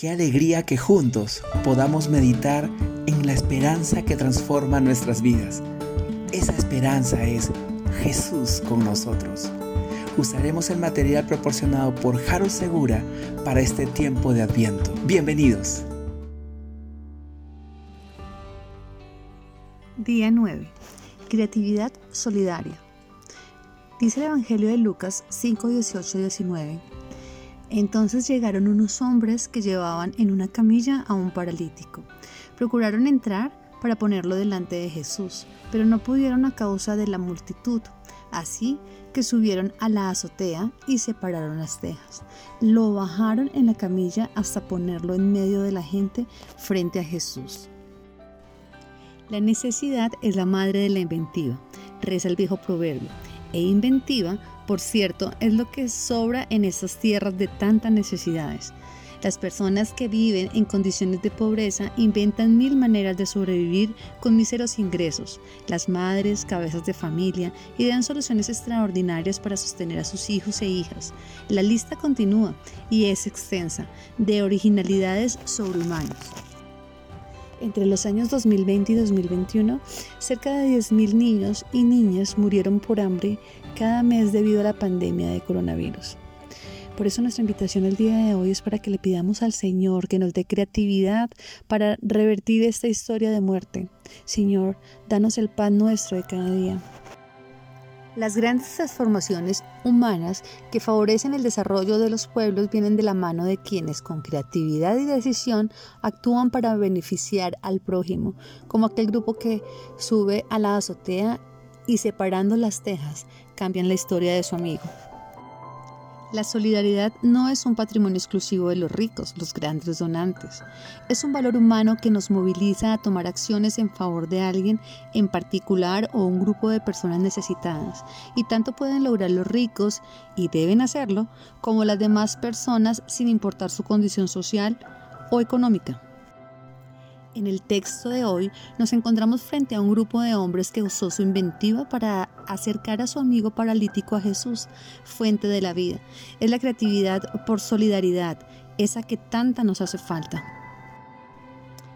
Qué alegría que juntos podamos meditar en la esperanza que transforma nuestras vidas. Esa esperanza es Jesús con nosotros. Usaremos el material proporcionado por Jaro Segura para este tiempo de Adviento. Bienvenidos. Día 9. Creatividad solidaria. Dice el Evangelio de Lucas 5, 18 y 19. Entonces llegaron unos hombres que llevaban en una camilla a un paralítico. Procuraron entrar para ponerlo delante de Jesús, pero no pudieron a causa de la multitud. Así que subieron a la azotea y separaron las tejas. Lo bajaron en la camilla hasta ponerlo en medio de la gente frente a Jesús. La necesidad es la madre de la inventiva, reza el viejo proverbio, e inventiva por cierto, es lo que sobra en estas tierras de tantas necesidades. Las personas que viven en condiciones de pobreza inventan mil maneras de sobrevivir con míseros ingresos. Las madres, cabezas de familia, idean soluciones extraordinarias para sostener a sus hijos e hijas. La lista continúa y es extensa, de originalidades sobrehumanas. Entre los años 2020 y 2021, cerca de 10.000 niños y niñas murieron por hambre cada mes debido a la pandemia de coronavirus. Por eso nuestra invitación el día de hoy es para que le pidamos al Señor que nos dé creatividad para revertir esta historia de muerte. Señor, danos el pan nuestro de cada día. Las grandes transformaciones humanas que favorecen el desarrollo de los pueblos vienen de la mano de quienes con creatividad y decisión actúan para beneficiar al prójimo, como aquel grupo que sube a la azotea y separando las tejas cambian la historia de su amigo. La solidaridad no es un patrimonio exclusivo de los ricos, los grandes donantes. Es un valor humano que nos moviliza a tomar acciones en favor de alguien en particular o un grupo de personas necesitadas. Y tanto pueden lograr los ricos, y deben hacerlo, como las demás personas sin importar su condición social o económica. En el texto de hoy nos encontramos frente a un grupo de hombres que usó su inventiva para acercar a su amigo paralítico a Jesús, fuente de la vida. Es la creatividad por solidaridad, esa que tanta nos hace falta.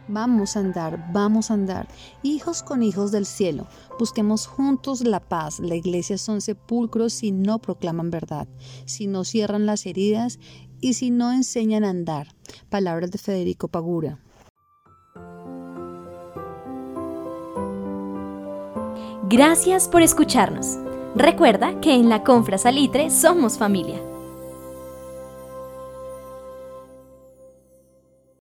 Vamos a andar, vamos a andar, hijos con hijos del cielo. Busquemos juntos la paz. La iglesia son sepulcros si no proclaman verdad, si no cierran las heridas y si no enseñan a andar. Palabras de Federico Pagura. Gracias por escucharnos. Recuerda que en la Confra Salitre somos familia.